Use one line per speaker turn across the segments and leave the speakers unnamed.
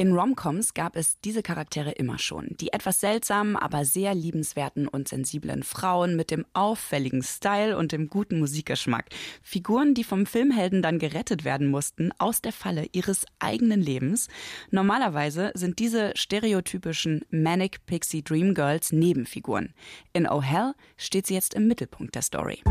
In Romcoms gab es diese Charaktere immer schon. Die etwas seltsamen, aber sehr liebenswerten und sensiblen Frauen mit dem auffälligen Style und dem guten Musikgeschmack. Figuren, die vom Filmhelden dann gerettet werden mussten aus der Falle ihres eigenen Lebens. Normalerweise sind diese stereotypischen Manic Pixie Dream Girls Nebenfiguren. In Oh Hell steht sie jetzt im Mittelpunkt der Story.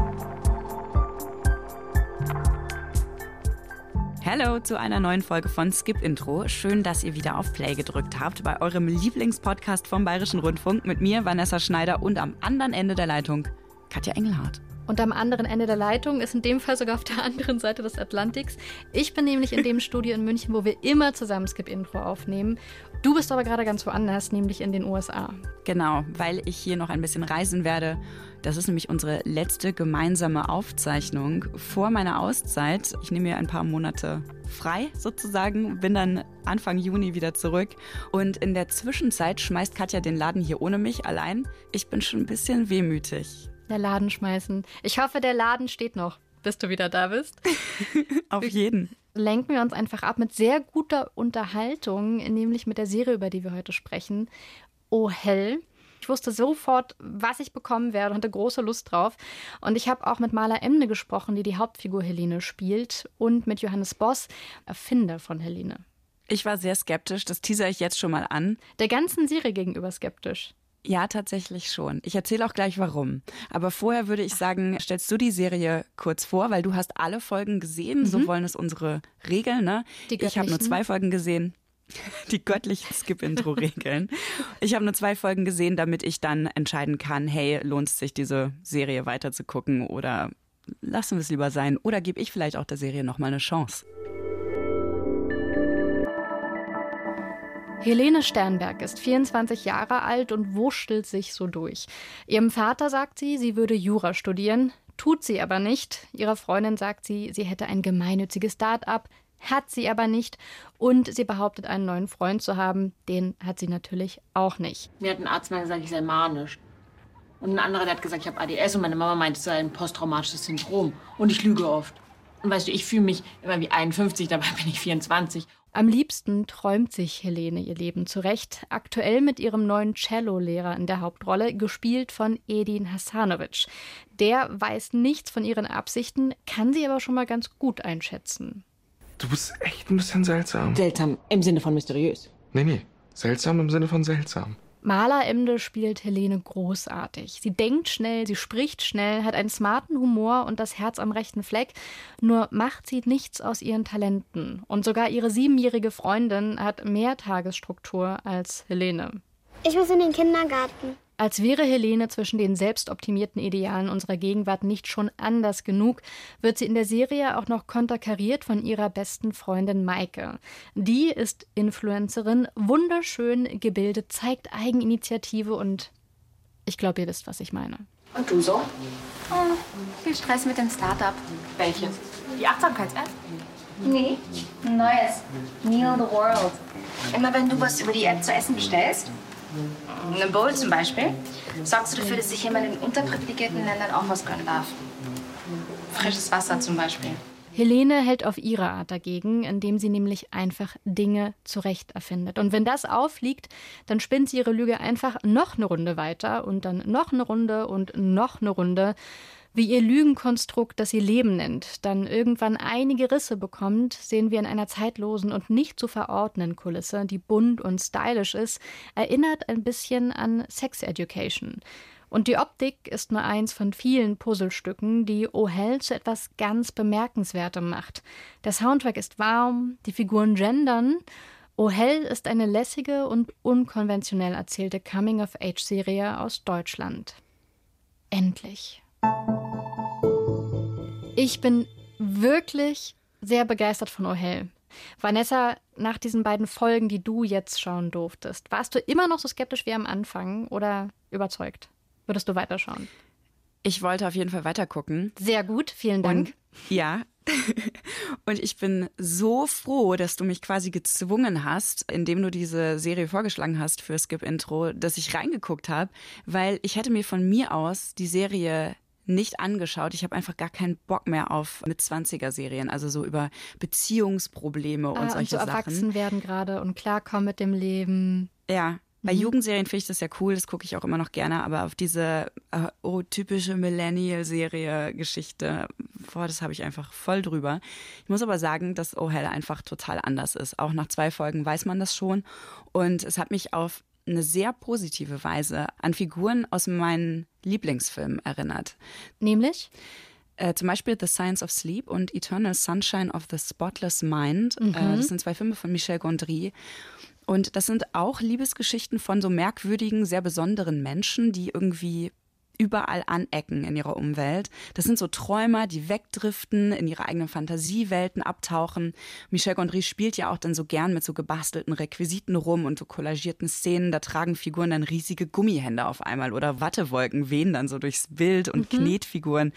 Hallo zu einer neuen Folge von Skip Intro. Schön, dass ihr wieder auf Play gedrückt habt bei eurem Lieblingspodcast vom Bayerischen Rundfunk mit mir, Vanessa Schneider und am anderen Ende der Leitung Katja Engelhardt.
Und am anderen Ende der Leitung ist in dem Fall sogar auf der anderen Seite des Atlantiks. Ich bin nämlich in dem Studio in München, wo wir immer zusammen Skip Intro aufnehmen. Du bist aber gerade ganz woanders, nämlich in den USA.
Genau, weil ich hier noch ein bisschen reisen werde. Das ist nämlich unsere letzte gemeinsame Aufzeichnung vor meiner Auszeit. Ich nehme mir ein paar Monate frei sozusagen, bin dann Anfang Juni wieder zurück. Und in der Zwischenzeit schmeißt Katja den Laden hier ohne mich allein. Ich bin schon ein bisschen wehmütig.
Der Laden schmeißen. Ich hoffe, der Laden steht noch, bis du wieder da bist.
Auf jeden.
Lenken wir uns einfach ab mit sehr guter Unterhaltung, nämlich mit der Serie, über die wir heute sprechen. Oh Hell. Ich wusste sofort, was ich bekommen werde und hatte große Lust drauf. Und ich habe auch mit Maler Emne gesprochen, die die Hauptfigur Helene spielt, und mit Johannes Boss, Erfinder von Helene.
Ich war sehr skeptisch, das teaser ich jetzt schon mal an.
Der ganzen Serie gegenüber skeptisch.
Ja, tatsächlich schon. Ich erzähle auch gleich warum. Aber vorher würde ich sagen, stellst du die Serie kurz vor, weil du hast alle Folgen gesehen. Mhm. So wollen es unsere Regeln. Ne? ich habe nur zwei Folgen gesehen. Die göttlichen Skip-Intro-Regeln. Ich habe nur zwei Folgen gesehen, damit ich dann entscheiden kann, hey, lohnt es sich, diese Serie weiter zu gucken oder lassen wir es lieber sein oder gebe ich vielleicht auch der Serie nochmal eine Chance.
Helene Sternberg ist 24 Jahre alt und wurschtelt sich so durch. Ihrem Vater sagt sie, sie würde Jura studieren, tut sie aber nicht. Ihrer Freundin sagt sie, sie hätte ein gemeinnütziges Start-up, hat sie aber nicht. Und sie behauptet, einen neuen Freund zu haben. Den hat sie natürlich auch nicht.
Mir hat ein Arzt mal gesagt, ich sei manisch. Und ein anderer, der hat gesagt, ich habe ADS und meine Mama meint, es sei ein posttraumatisches Syndrom. Und ich lüge oft. Und weißt du, ich fühle mich immer wie 51, dabei bin ich 24.
Am liebsten träumt sich Helene ihr Leben zurecht, aktuell mit ihrem neuen Cello-Lehrer in der Hauptrolle, gespielt von Edin Hasanovic. Der weiß nichts von ihren Absichten, kann sie aber schon mal ganz gut einschätzen.
Du bist echt ein bisschen seltsam.
Seltsam im Sinne von mysteriös.
Nee, nee, seltsam im Sinne von seltsam.
Maler Emde spielt Helene großartig. Sie denkt schnell, sie spricht schnell, hat einen smarten Humor und das Herz am rechten Fleck. Nur macht sie nichts aus ihren Talenten. Und sogar ihre siebenjährige Freundin hat mehr Tagesstruktur als Helene.
Ich muss in den Kindergarten.
Als wäre Helene zwischen den selbstoptimierten Idealen unserer Gegenwart nicht schon anders genug, wird sie in der Serie auch noch konterkariert von ihrer besten Freundin Maike. Die ist Influencerin, wunderschön gebildet, zeigt Eigeninitiative und ich glaube, ihr wisst, was ich meine.
Und du so?
Oh, viel Stress mit dem Startup.
Welches?
Die Achtsamkeits-App?
Nee,
ein neues. Meal the World. Immer wenn du was über die App zu essen bestellst, eine Bowl zum Beispiel, sorgst du dafür, dass sich jemand in unterprivilegierten Ländern auch was gönnen darf. Frisches Wasser zum Beispiel.
Helene hält auf ihre Art dagegen, indem sie nämlich einfach Dinge zurecht erfindet. Und wenn das aufliegt, dann spinnt sie ihre Lüge einfach noch eine Runde weiter und dann noch eine Runde und noch eine Runde wie ihr Lügenkonstrukt, das sie Leben nennt, dann irgendwann einige Risse bekommt, sehen wir in einer zeitlosen und nicht zu verordnen Kulisse, die bunt und stylisch ist, erinnert ein bisschen an Sex Education. Und die Optik ist nur eins von vielen Puzzlestücken, die Oh Hell zu etwas ganz Bemerkenswertem macht. Der Soundtrack ist warm, die Figuren gendern. Oh Hell ist eine lässige und unkonventionell erzählte Coming-of-Age-Serie aus Deutschland. Endlich. Ich bin wirklich sehr begeistert von Oh Hell. Vanessa, nach diesen beiden Folgen, die du jetzt schauen durftest, warst du immer noch so skeptisch wie am Anfang oder überzeugt? Würdest du weiterschauen?
Ich wollte auf jeden Fall weitergucken.
Sehr gut, vielen Dank.
Und, ja. Und ich bin so froh, dass du mich quasi gezwungen hast, indem du diese Serie vorgeschlagen hast für Skip Intro, dass ich reingeguckt habe, weil ich hätte mir von mir aus die Serie nicht angeschaut. Ich habe einfach gar keinen Bock mehr auf mit 20er Serien, also so über Beziehungsprobleme und ah, solche und so Sachen.
erwachsen werden gerade und klarkommen mit dem Leben.
Ja, bei mhm. Jugendserien finde ich das ja cool, das gucke ich auch immer noch gerne, aber auf diese äh, oh, typische Millennial-Serie-Geschichte, boah, das habe ich einfach voll drüber. Ich muss aber sagen, dass Oh Hell einfach total anders ist. Auch nach zwei Folgen weiß man das schon. Und es hat mich auf eine sehr positive Weise an Figuren aus meinen Lieblingsfilmen erinnert.
Nämlich?
Äh, zum Beispiel The Science of Sleep und Eternal Sunshine of the Spotless Mind. Mhm. Äh, das sind zwei Filme von Michel Gondry. Und das sind auch Liebesgeschichten von so merkwürdigen, sehr besonderen Menschen, die irgendwie überall anecken in ihrer Umwelt. Das sind so Träumer, die wegdriften, in ihre eigenen Fantasiewelten abtauchen. Michel Gondry spielt ja auch dann so gern mit so gebastelten Requisiten rum und so kollagierten Szenen. Da tragen Figuren dann riesige Gummihände auf einmal oder Wattewolken wehen dann so durchs Bild und mhm. Knetfiguren.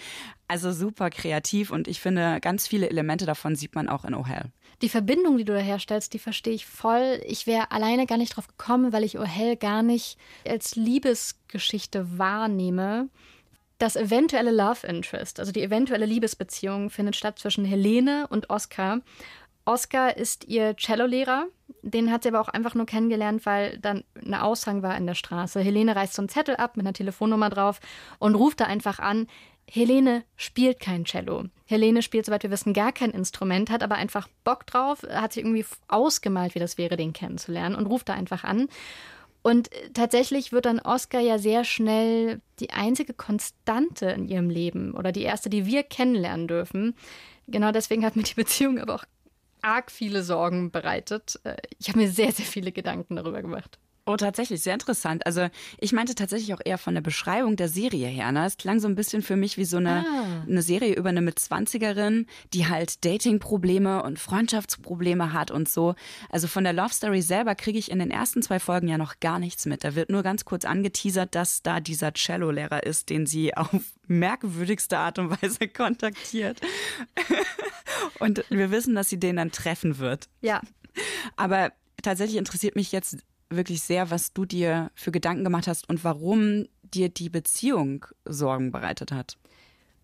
Also super kreativ und ich finde, ganz viele Elemente davon sieht man auch in Oh Hell.
Die Verbindung, die du da herstellst, die verstehe ich voll. Ich wäre alleine gar nicht drauf gekommen, weil ich Oh Hell gar nicht als Liebesgeschichte wahrnehme. Das eventuelle Love Interest, also die eventuelle Liebesbeziehung, findet statt zwischen Helene und Oscar. Oscar ist ihr Cellolehrer. Den hat sie aber auch einfach nur kennengelernt, weil dann eine Aushang war in der Straße. Helene reißt so einen Zettel ab mit einer Telefonnummer drauf und ruft da einfach an. Helene spielt kein Cello. Helene spielt, soweit wir wissen, gar kein Instrument, hat aber einfach Bock drauf, hat sich irgendwie ausgemalt, wie das wäre, den kennenzulernen und ruft da einfach an. Und tatsächlich wird dann Oscar ja sehr schnell die einzige Konstante in ihrem Leben oder die erste, die wir kennenlernen dürfen. Genau deswegen hat mir die Beziehung aber auch arg viele Sorgen bereitet. Äh, ich habe mir sehr, sehr viele Gedanken darüber gemacht.
Oh, tatsächlich, sehr interessant. Also ich meinte tatsächlich auch eher von der Beschreibung der Serie her. Ne? Es klang so ein bisschen für mich wie so eine, ah. eine Serie über eine Mitzwanzigerin, die halt Dating-Probleme und Freundschaftsprobleme hat und so. Also von der Love Story selber kriege ich in den ersten zwei Folgen ja noch gar nichts mit. Da wird nur ganz kurz angeteasert, dass da dieser Cello-Lehrer ist, den sie auf merkwürdigste Art und Weise kontaktiert. und wir wissen, dass sie den dann treffen wird.
Ja.
Aber tatsächlich interessiert mich jetzt wirklich sehr, was du dir für Gedanken gemacht hast und warum dir die Beziehung Sorgen bereitet hat.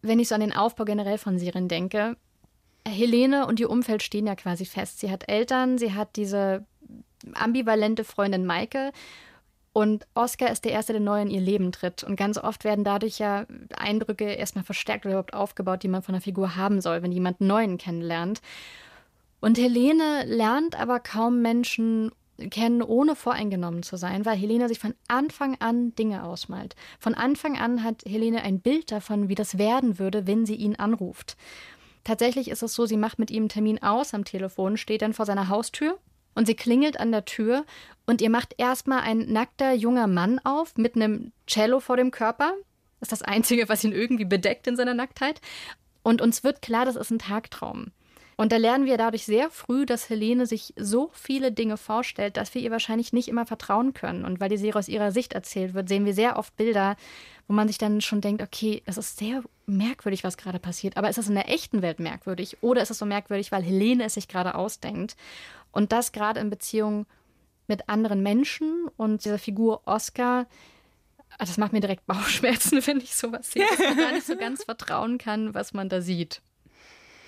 Wenn ich so an den Aufbau generell von Serien denke, Helene und ihr Umfeld stehen ja quasi fest. Sie hat Eltern, sie hat diese ambivalente Freundin Maike und Oscar ist der Erste, der neu in ihr Leben tritt. Und ganz oft werden dadurch ja Eindrücke erstmal verstärkt oder überhaupt aufgebaut, die man von einer Figur haben soll, wenn jemand Neuen kennenlernt. Und Helene lernt aber kaum Menschen kennen, ohne voreingenommen zu sein, weil Helene sich von Anfang an Dinge ausmalt. Von Anfang an hat Helene ein Bild davon, wie das werden würde, wenn sie ihn anruft. Tatsächlich ist es so, sie macht mit ihm einen Termin aus am Telefon, steht dann vor seiner Haustür und sie klingelt an der Tür und ihr macht erstmal ein nackter junger Mann auf mit einem Cello vor dem Körper. Das ist das Einzige, was ihn irgendwie bedeckt in seiner Nacktheit. Und uns wird klar, das ist ein Tagtraum. Und da lernen wir dadurch sehr früh, dass Helene sich so viele Dinge vorstellt, dass wir ihr wahrscheinlich nicht immer vertrauen können. Und weil die Serie aus ihrer Sicht erzählt wird, sehen wir sehr oft Bilder, wo man sich dann schon denkt, okay, es ist sehr merkwürdig, was gerade passiert. Aber ist das in der echten Welt merkwürdig? Oder ist es so merkwürdig, weil Helene es sich gerade ausdenkt? Und das gerade in Beziehung mit anderen Menschen und dieser Figur Oscar, das macht mir direkt Bauchschmerzen, wenn ich sowas sehe, dass man gar nicht so ganz vertrauen kann, was man da sieht.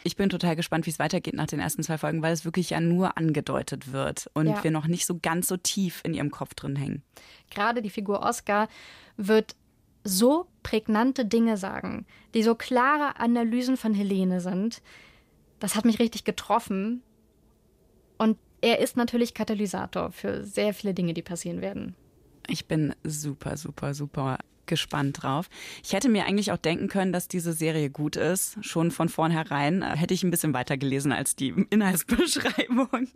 Ich bin total gespannt, wie es weitergeht nach den ersten zwei Folgen, weil es wirklich ja nur angedeutet wird und ja. wir noch nicht so ganz so tief in ihrem Kopf drin hängen.
Gerade die Figur Oscar wird so prägnante Dinge sagen, die so klare Analysen von Helene sind. Das hat mich richtig getroffen. Und er ist natürlich Katalysator für sehr viele Dinge, die passieren werden.
Ich bin super, super, super gespannt drauf. Ich hätte mir eigentlich auch denken können, dass diese Serie gut ist. Schon von vornherein äh, hätte ich ein bisschen weiter gelesen als die Inhaltsbeschreibung.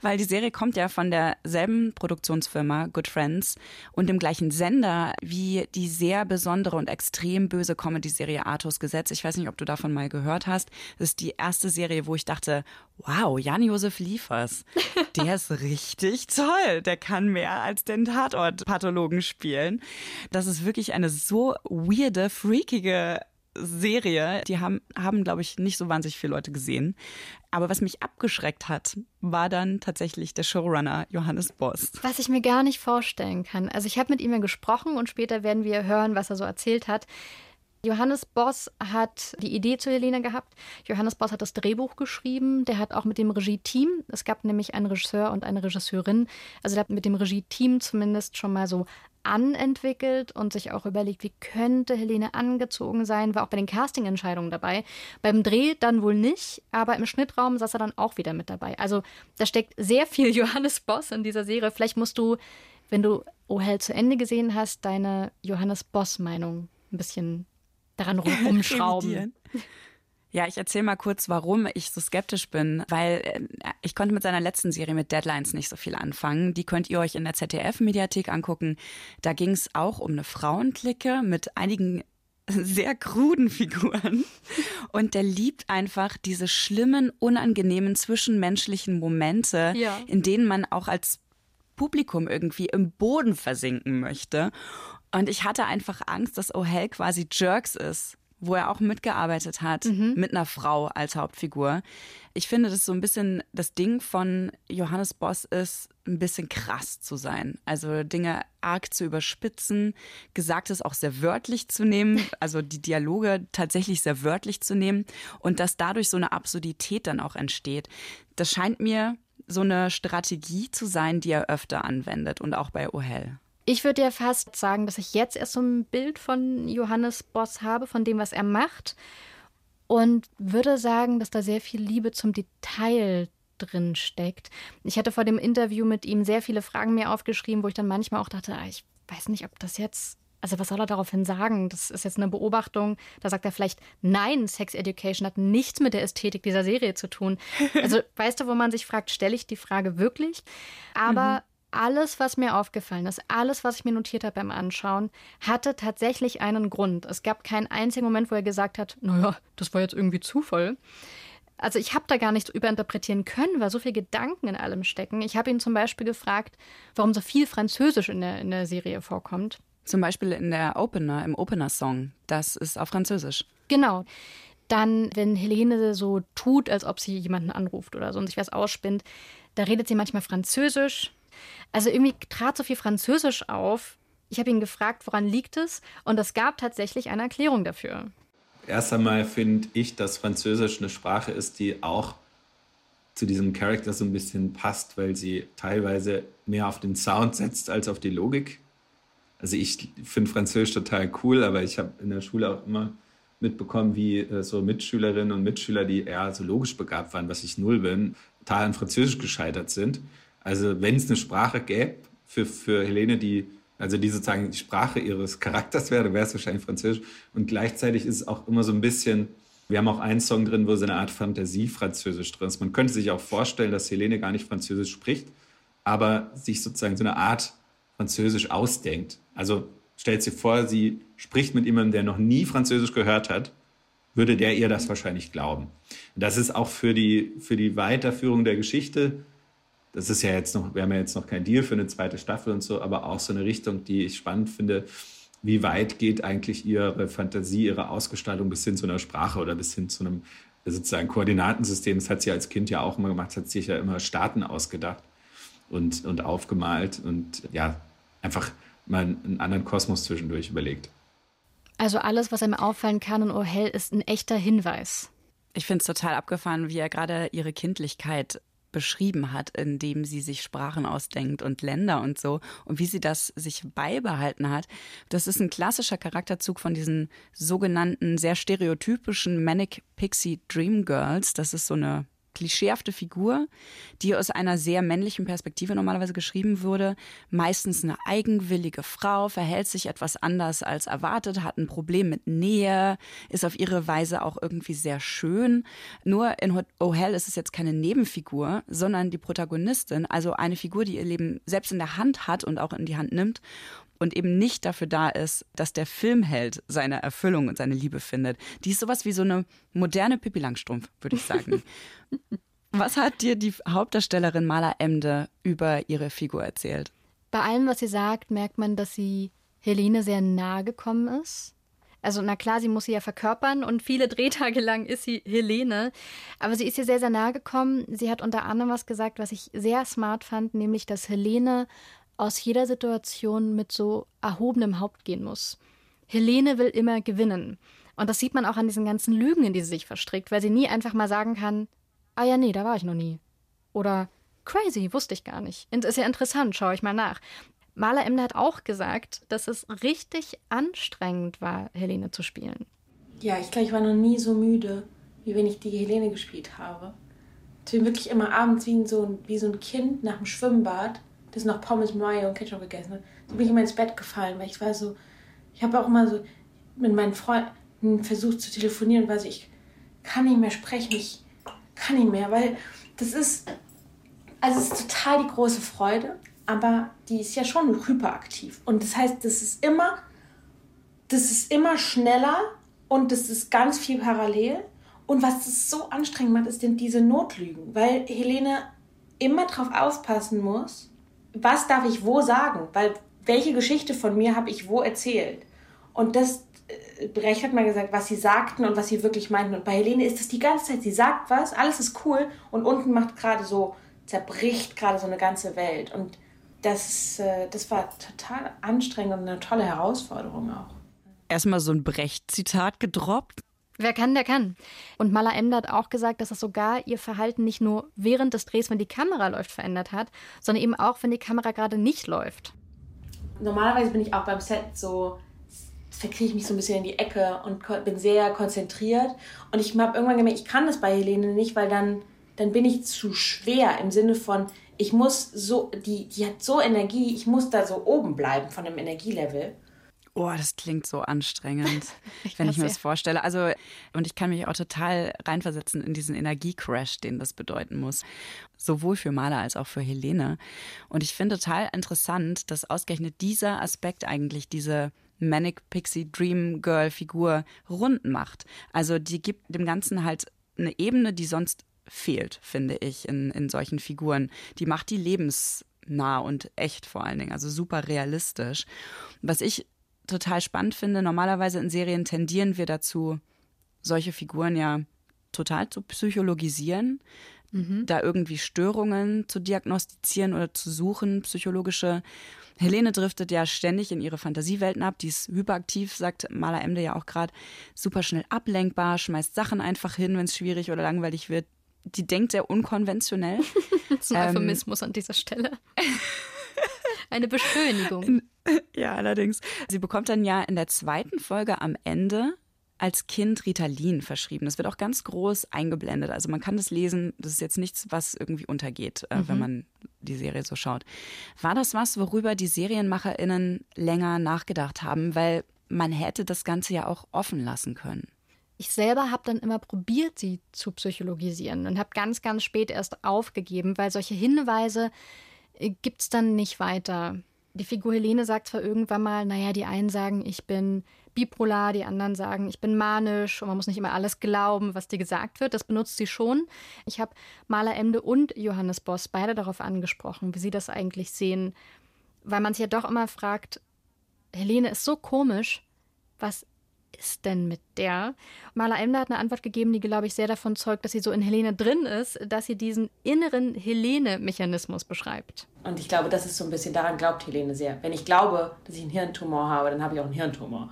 Weil die Serie kommt ja von derselben Produktionsfirma Good Friends und dem gleichen Sender wie die sehr besondere und extrem böse Comedy-Serie Arthurs Gesetz. Ich weiß nicht, ob du davon mal gehört hast. Das ist die erste Serie, wo ich dachte, wow, Jan-Josef Liefers, der ist richtig toll. Der kann mehr als den Tatort-Pathologen spielen. Das ist wirklich wirklich eine so weirde, freakige Serie. Die haben, haben glaube ich, nicht so wahnsinnig viele Leute gesehen. Aber was mich abgeschreckt hat, war dann tatsächlich der Showrunner Johannes Boss.
Was ich mir gar nicht vorstellen kann. Also ich habe mit ihm ja gesprochen und später werden wir hören, was er so erzählt hat. Johannes Boss hat die Idee zu Helene gehabt. Johannes Boss hat das Drehbuch geschrieben. Der hat auch mit dem Regie-Team, es gab nämlich einen Regisseur und eine Regisseurin, also der hat mit dem Regie-Team zumindest schon mal so anentwickelt und sich auch überlegt, wie könnte Helene angezogen sein, war auch bei den Casting-Entscheidungen dabei. Beim Dreh dann wohl nicht, aber im Schnittraum saß er dann auch wieder mit dabei. Also da steckt sehr viel Johannes Boss in dieser Serie. Vielleicht musst du, wenn du Oh Hell zu Ende gesehen hast, deine Johannes Boss-Meinung ein bisschen daran rumschrauben.
Ja, ich erzähle mal kurz, warum ich so skeptisch bin, weil äh, ich konnte mit seiner letzten Serie mit Deadlines nicht so viel anfangen. Die könnt ihr euch in der ZDF-Mediathek angucken. Da ging es auch um eine Frauenklicke mit einigen sehr kruden Figuren. Und der liebt einfach diese schlimmen, unangenehmen zwischenmenschlichen Momente, ja. in denen man auch als Publikum irgendwie im Boden versinken möchte. Und ich hatte einfach Angst, dass O'Hell quasi Jerks ist wo er auch mitgearbeitet hat, mhm. mit einer Frau als Hauptfigur. Ich finde, das so ein bisschen das Ding von Johannes Boss ist, ein bisschen krass zu sein. Also Dinge arg zu überspitzen, Gesagtes auch sehr wörtlich zu nehmen, also die Dialoge tatsächlich sehr wörtlich zu nehmen und dass dadurch so eine Absurdität dann auch entsteht. Das scheint mir so eine Strategie zu sein, die er öfter anwendet und auch bei O'Hell.
Ich würde ja fast sagen, dass ich jetzt erst so ein Bild von Johannes Boss habe, von dem, was er macht. Und würde sagen, dass da sehr viel Liebe zum Detail drin steckt. Ich hatte vor dem Interview mit ihm sehr viele Fragen mir aufgeschrieben, wo ich dann manchmal auch dachte, ah, ich weiß nicht, ob das jetzt, also was soll er daraufhin sagen? Das ist jetzt eine Beobachtung. Da sagt er vielleicht, nein, Sex Education hat nichts mit der Ästhetik dieser Serie zu tun. Also weißt du, wo man sich fragt, stelle ich die Frage wirklich? Aber mhm alles, was mir aufgefallen ist, alles, was ich mir notiert habe beim Anschauen, hatte tatsächlich einen Grund. Es gab keinen einzigen Moment, wo er gesagt hat, naja, das war jetzt irgendwie Zufall. Also ich habe da gar nichts überinterpretieren können, weil so viel Gedanken in allem stecken. Ich habe ihn zum Beispiel gefragt, warum so viel Französisch in der, in der Serie vorkommt.
Zum Beispiel in der Opener, im Opener-Song. Das ist auf Französisch.
Genau. Dann, wenn Helene so tut, als ob sie jemanden anruft oder so und sich was ausspinnt, da redet sie manchmal Französisch, also irgendwie trat so viel Französisch auf. Ich habe ihn gefragt, woran liegt es? Und es gab tatsächlich eine Erklärung dafür.
Erst einmal finde ich, dass Französisch eine Sprache ist, die auch zu diesem Charakter so ein bisschen passt, weil sie teilweise mehr auf den Sound setzt als auf die Logik. Also ich finde Französisch total cool, aber ich habe in der Schule auch immer mitbekommen, wie äh, so Mitschülerinnen und Mitschüler, die eher so logisch begabt waren, was ich null bin, total an Französisch gescheitert sind. Also wenn es eine Sprache gäbe für, für Helene, die, also die sozusagen die Sprache ihres Charakters wäre, wäre es wahrscheinlich Französisch. Und gleichzeitig ist es auch immer so ein bisschen, wir haben auch einen Song drin, wo so eine Art Fantasie-Französisch drin ist. Man könnte sich auch vorstellen, dass Helene gar nicht Französisch spricht, aber sich sozusagen so eine Art Französisch ausdenkt. Also stellt sich vor, sie spricht mit jemandem, der noch nie Französisch gehört hat, würde der ihr das wahrscheinlich glauben. Das ist auch für die, für die Weiterführung der Geschichte das ist ja jetzt noch, wir haben ja jetzt noch kein Deal für eine zweite Staffel und so, aber auch so eine Richtung, die ich spannend finde. Wie weit geht eigentlich Ihre Fantasie, Ihre Ausgestaltung bis hin zu einer Sprache oder bis hin zu einem sozusagen Koordinatensystem? Das hat sie als Kind ja auch immer gemacht, hat sich ja immer Staaten ausgedacht und, und aufgemalt und ja, einfach mal einen anderen Kosmos zwischendurch überlegt.
Also alles, was einem auffallen kann in O'Hell, ist ein echter Hinweis.
Ich finde es total abgefahren, wie er gerade ihre Kindlichkeit beschrieben hat, indem sie sich Sprachen ausdenkt und Länder und so und wie sie das sich beibehalten hat. Das ist ein klassischer Charakterzug von diesen sogenannten sehr stereotypischen Manic Pixie Dream Girls. Das ist so eine klischeehafte Figur, die aus einer sehr männlichen Perspektive normalerweise geschrieben wurde. Meistens eine eigenwillige Frau, verhält sich etwas anders als erwartet, hat ein Problem mit Nähe, ist auf ihre Weise auch irgendwie sehr schön. Nur in Oh Hell ist es jetzt keine Nebenfigur, sondern die Protagonistin, also eine Figur, die ihr Leben selbst in der Hand hat und auch in die Hand nimmt und eben nicht dafür da ist, dass der Filmheld seine Erfüllung und seine Liebe findet. Die ist sowas wie so eine moderne Pippi Langstrumpf, würde ich sagen. was hat dir die Hauptdarstellerin Mala Emde über ihre Figur erzählt?
Bei allem, was sie sagt, merkt man, dass sie Helene sehr nahe gekommen ist. Also, na klar, sie muss sie ja verkörpern und viele Drehtage lang ist sie Helene. Aber sie ist ihr sehr, sehr nahe gekommen. Sie hat unter anderem was gesagt, was ich sehr smart fand, nämlich, dass Helene aus jeder Situation mit so erhobenem Haupt gehen muss. Helene will immer gewinnen. Und das sieht man auch an diesen ganzen Lügen, in die sie sich verstrickt, weil sie nie einfach mal sagen kann, ah ja, nee, da war ich noch nie. Oder crazy, wusste ich gar nicht. Ist ja interessant, schaue ich mal nach. Maler Emde hat auch gesagt, dass es richtig anstrengend war, Helene zu spielen.
Ja, ich glaube, ich war noch nie so müde, wie wenn ich die Helene gespielt habe. Ich bin wirklich immer abends wie so, wie so ein Kind nach dem Schwimmbad, das noch Pommes Mayo und Ketchup gegessen. So bin ich immer ins Bett gefallen, weil ich war so, ich habe auch immer so mit meinen Freunden versucht zu telefonieren, weil ich kann nicht mehr sprechen, ich kann nicht mehr, weil das ist, also es ist total die große Freude, aber die ist ja schon hyperaktiv. Und das heißt, das ist immer, das ist immer schneller und das ist ganz viel parallel. Und was es so anstrengend macht, ist denn diese Notlügen, weil Helene immer darauf aufpassen muss, was darf ich wo sagen, weil welche Geschichte von mir habe ich wo erzählt. Und das, äh, Brecht hat mal gesagt, was sie sagten und was sie wirklich meinten. Und bei Helene ist es die ganze Zeit, sie sagt was, alles ist cool und unten macht gerade so, zerbricht gerade so eine ganze Welt. Und das, äh, das war total anstrengend und eine tolle Herausforderung auch.
Erstmal so ein Brecht-Zitat gedroppt.
Wer kann, der kann. Und Mala Emder hat auch gesagt, dass das sogar ihr Verhalten nicht nur während des Drehs, wenn die Kamera läuft, verändert hat, sondern eben auch, wenn die Kamera gerade nicht läuft.
Normalerweise bin ich auch beim Set so, verkriege ich mich so ein bisschen in die Ecke und bin sehr konzentriert. Und ich habe irgendwann gemerkt, ich kann das bei Helene nicht, weil dann, dann bin ich zu schwer im Sinne von, ich muss so, die, die hat so Energie, ich muss da so oben bleiben von dem Energielevel.
Oh, das klingt so anstrengend, ich wenn ich mir das vorstelle. Also, und ich kann mich auch total reinversetzen in diesen Energiecrash, den das bedeuten muss. Sowohl für Maler als auch für Helene. Und ich finde total interessant, dass ausgerechnet dieser Aspekt eigentlich diese Manic Pixie Dream Girl Figur rund macht. Also, die gibt dem Ganzen halt eine Ebene, die sonst fehlt, finde ich, in, in solchen Figuren. Die macht die lebensnah und echt vor allen Dingen, also super realistisch. Was ich total spannend finde, normalerweise in Serien tendieren wir dazu, solche Figuren ja total zu psychologisieren, mhm. da irgendwie Störungen zu diagnostizieren oder zu suchen, psychologische. Helene driftet ja ständig in ihre Fantasiewelten ab, die ist hyperaktiv, sagt Maler Emde ja auch gerade, super schnell ablenkbar, schmeißt Sachen einfach hin, wenn es schwierig oder langweilig wird, die denkt sehr unkonventionell.
das ist ein ähm, Euphemismus an dieser Stelle. Eine Beschönigung.
Ja, allerdings. Sie bekommt dann ja in der zweiten Folge am Ende als Kind Ritalin verschrieben. Das wird auch ganz groß eingeblendet. Also man kann das lesen. Das ist jetzt nichts, was irgendwie untergeht, äh, mhm. wenn man die Serie so schaut. War das was, worüber die SerienmacherInnen länger nachgedacht haben? Weil man hätte das Ganze ja auch offen lassen können
ich selber habe dann immer probiert, sie zu psychologisieren und habe ganz, ganz spät erst aufgegeben, weil solche Hinweise äh, gibt es dann nicht weiter. Die Figur Helene sagt zwar irgendwann mal, naja, die einen sagen, ich bin bipolar, die anderen sagen, ich bin manisch und man muss nicht immer alles glauben, was dir gesagt wird. Das benutzt sie schon. Ich habe Maler Emde und Johannes Boss beide darauf angesprochen, wie sie das eigentlich sehen, weil man sich ja doch immer fragt, Helene ist so komisch, was ist denn mit der? Maler Emder hat eine Antwort gegeben, die, glaube ich, sehr davon zeugt, dass sie so in Helene drin ist, dass sie diesen inneren Helene-Mechanismus beschreibt.
Und ich glaube, das ist so ein bisschen, daran glaubt Helene sehr. Wenn ich glaube, dass ich einen Hirntumor habe, dann habe ich auch einen Hirntumor.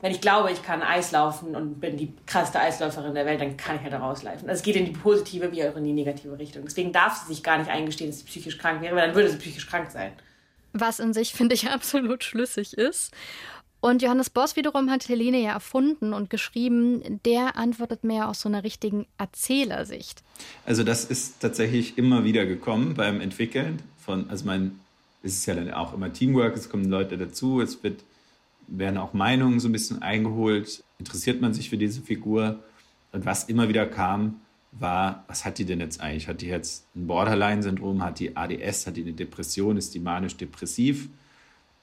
Wenn ich glaube, ich kann Eis laufen und bin die krasseste Eisläuferin der Welt, dann kann ich halt da rauslaufen. Also es geht in die positive wie auch in die negative Richtung. Deswegen darf sie sich gar nicht eingestehen, dass sie psychisch krank wäre, weil dann würde sie psychisch krank sein.
Was in sich, finde ich, absolut schlüssig ist. Und Johannes Boss wiederum hat Helene ja erfunden und geschrieben, der antwortet mehr aus so einer richtigen Erzählersicht.
Also das ist tatsächlich immer wieder gekommen beim Entwickeln von, also mein, es ist ja dann auch immer Teamwork, es kommen Leute dazu, es wird, werden auch Meinungen so ein bisschen eingeholt, interessiert man sich für diese Figur. Und was immer wieder kam, war, was hat die denn jetzt eigentlich? Hat die jetzt ein Borderline-Syndrom? Hat die ADS? Hat die eine Depression? Ist die manisch-depressiv?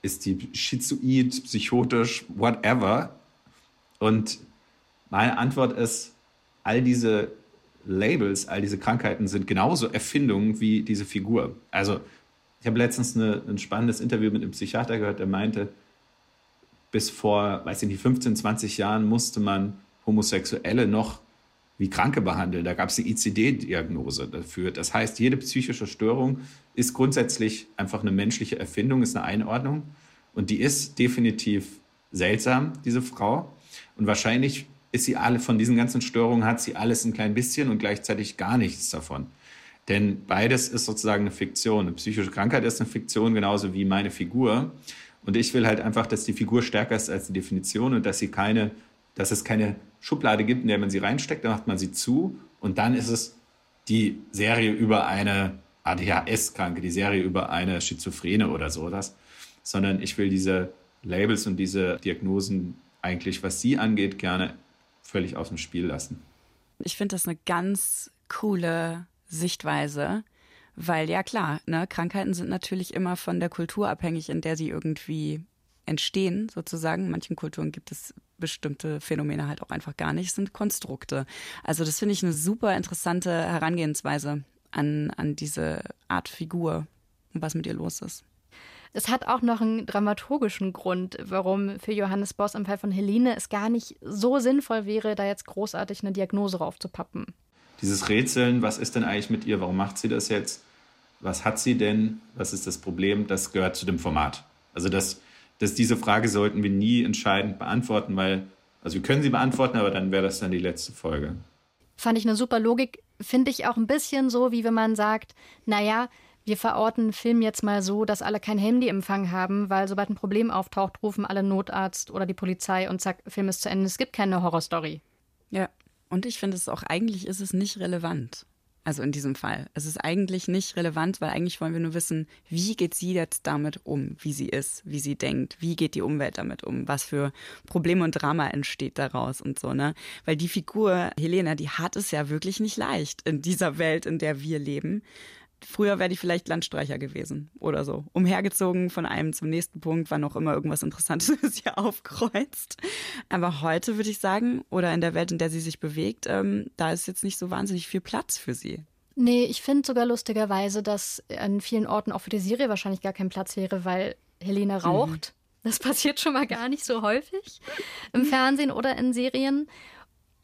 Ist die schizoid, psychotisch, whatever? Und meine Antwort ist, all diese Labels, all diese Krankheiten sind genauso Erfindungen wie diese Figur. Also ich habe letztens eine, ein spannendes Interview mit einem Psychiater gehört, der meinte, bis vor, weiß ich nicht, 15, 20 Jahren musste man Homosexuelle noch wie Kranke behandeln. Da gab es die ICD-Diagnose dafür. Das heißt, jede psychische Störung ist grundsätzlich einfach eine menschliche Erfindung, ist eine Einordnung. Und die ist definitiv seltsam, diese Frau. Und wahrscheinlich ist sie alle, von diesen ganzen Störungen hat sie alles ein klein bisschen und gleichzeitig gar nichts davon. Denn beides ist sozusagen eine Fiktion. Eine psychische Krankheit ist eine Fiktion, genauso wie meine Figur. Und ich will halt einfach, dass die Figur stärker ist als die Definition und dass sie keine, dass es keine Schublade gibt, in der man sie reinsteckt, dann macht man sie zu und dann ist es die Serie über eine ADHS-Kranke, die Serie über eine Schizophrene oder sowas, sondern ich will diese Labels und diese Diagnosen eigentlich, was sie angeht, gerne völlig aus dem Spiel lassen.
Ich finde das eine ganz coole Sichtweise, weil ja klar, ne, Krankheiten sind natürlich immer von der Kultur abhängig, in der sie irgendwie entstehen, sozusagen. In manchen Kulturen gibt es bestimmte Phänomene halt auch einfach gar nicht, es sind Konstrukte. Also das finde ich eine super interessante Herangehensweise an, an diese Art Figur und was mit ihr los ist.
Es hat auch noch einen dramaturgischen Grund, warum für Johannes Boss im Fall von Helene es gar nicht so sinnvoll wäre, da jetzt großartig eine Diagnose raufzupappen.
Dieses Rätseln, was ist denn eigentlich mit ihr, warum macht sie das jetzt, was hat sie denn, was ist das Problem, das gehört zu dem Format. Also das, das, diese Frage sollten wir nie entscheidend beantworten, weil, also wir können sie beantworten, aber dann wäre das dann die letzte Folge.
Fand ich eine super Logik, finde ich auch ein bisschen so, wie wenn man sagt, naja, wir verorten Film jetzt mal so, dass alle kein Handyempfang haben, weil sobald ein Problem auftaucht, rufen alle Notarzt oder die Polizei und zack, Film ist zu Ende. Es gibt keine Horrorstory.
Ja, und ich finde es auch, eigentlich ist es nicht relevant. Also in diesem Fall. Es ist eigentlich nicht relevant, weil eigentlich wollen wir nur wissen, wie geht sie jetzt damit um, wie sie ist, wie sie denkt, wie geht die Umwelt damit um, was für Probleme und Drama entsteht daraus und so, ne? Weil die Figur Helena, die hat es ja wirklich nicht leicht in dieser Welt, in der wir leben. Früher wäre die vielleicht Landstreicher gewesen oder so. Umhergezogen von einem zum nächsten Punkt, wann auch immer irgendwas Interessantes hier aufkreuzt. Aber heute würde ich sagen, oder in der Welt, in der sie sich bewegt, ähm, da ist jetzt nicht so wahnsinnig viel Platz für sie.
Nee, ich finde sogar lustigerweise, dass an vielen Orten auch für die Serie wahrscheinlich gar kein Platz wäre, weil Helene raucht. Mhm. Das passiert schon mal gar nicht so häufig im Fernsehen oder in Serien.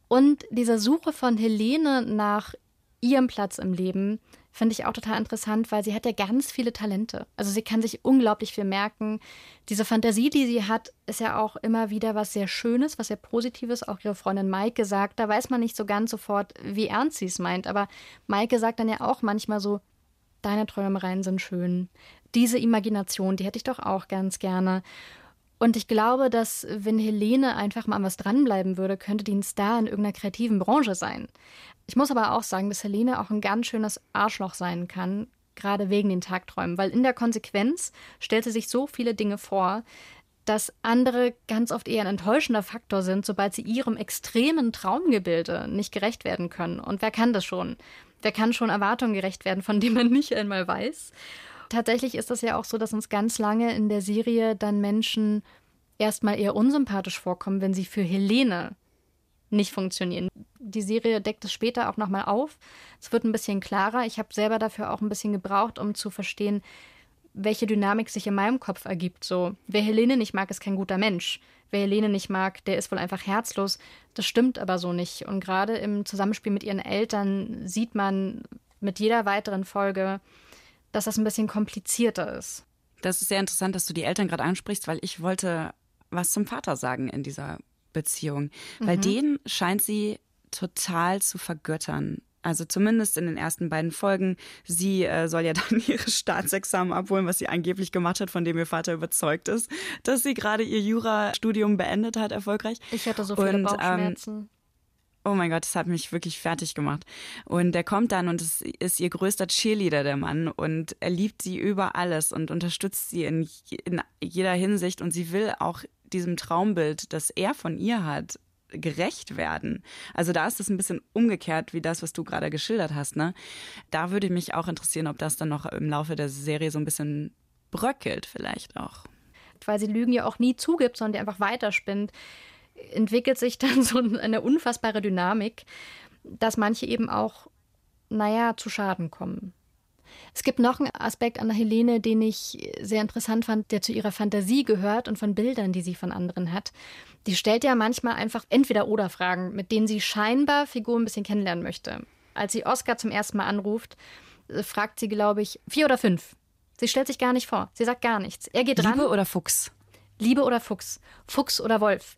Und diese Suche von Helene nach ihrem Platz im Leben finde ich auch total interessant, weil sie hat ja ganz viele Talente. Also sie kann sich unglaublich viel merken. Diese Fantasie, die sie hat, ist ja auch immer wieder was sehr Schönes, was sehr Positives. Auch ihre Freundin Maike sagt, da weiß man nicht so ganz sofort, wie ernst sie es meint. Aber Maike sagt dann ja auch manchmal so, deine Träumereien sind schön. Diese Imagination, die hätte ich doch auch ganz gerne. Und ich glaube, dass wenn Helene einfach mal an was dranbleiben würde, könnte die ein Star in irgendeiner kreativen Branche sein. Ich muss aber auch sagen, dass Helene auch ein ganz schönes Arschloch sein kann, gerade wegen den Tagträumen, weil in der Konsequenz stellt sie sich so viele Dinge vor, dass andere ganz oft eher ein enttäuschender Faktor sind, sobald sie ihrem extremen Traumgebilde nicht gerecht werden können. Und wer kann das schon? Wer kann schon Erwartungen gerecht werden, von denen man nicht einmal weiß? Tatsächlich ist das ja auch so, dass uns ganz lange in der Serie dann Menschen erstmal eher unsympathisch vorkommen, wenn sie für Helene nicht funktionieren. Die Serie deckt es später auch nochmal auf. Es wird ein bisschen klarer. Ich habe selber dafür auch ein bisschen gebraucht, um zu verstehen, welche Dynamik sich in meinem Kopf ergibt. So, wer Helene nicht mag, ist kein guter Mensch. Wer Helene nicht mag, der ist wohl einfach herzlos. Das stimmt aber so nicht. Und gerade im Zusammenspiel mit ihren Eltern sieht man mit jeder weiteren Folge, dass das ein bisschen komplizierter ist.
Das ist sehr interessant, dass du die Eltern gerade ansprichst, weil ich wollte was zum Vater sagen in dieser Beziehung. Mhm. Weil den scheint sie total zu vergöttern. Also zumindest in den ersten beiden Folgen. Sie äh, soll ja dann ihre Staatsexamen abholen, was sie angeblich gemacht hat, von dem ihr Vater überzeugt ist, dass sie gerade ihr Jurastudium beendet hat, erfolgreich.
Ich hatte so viele Und, ähm, Bauchschmerzen. Ähm,
Oh mein Gott, das hat mich wirklich fertig gemacht. Und er kommt dann und es ist ihr größter Cheerleader, der Mann. Und er liebt sie über alles und unterstützt sie in, in jeder Hinsicht. Und sie will auch diesem Traumbild, das er von ihr hat, gerecht werden. Also da ist es ein bisschen umgekehrt wie das, was du gerade geschildert hast. Ne? Da würde mich auch interessieren, ob das dann noch im Laufe der Serie so ein bisschen bröckelt vielleicht auch.
Weil sie Lügen ja auch nie zugibt, sondern die einfach weiterspinnt entwickelt sich dann so eine unfassbare Dynamik, dass manche eben auch, naja, zu Schaden kommen. Es gibt noch einen Aspekt an der Helene, den ich sehr interessant fand, der zu ihrer Fantasie gehört und von Bildern, die sie von anderen hat. Die stellt ja manchmal einfach Entweder-Oder-Fragen, mit denen sie scheinbar Figuren ein bisschen kennenlernen möchte. Als sie Oscar zum ersten Mal anruft, äh, fragt sie, glaube ich, vier oder fünf. Sie stellt sich gar nicht vor. Sie sagt gar nichts. Er geht
Liebe
ran.
oder Fuchs?
Liebe oder Fuchs, Fuchs oder Wolf.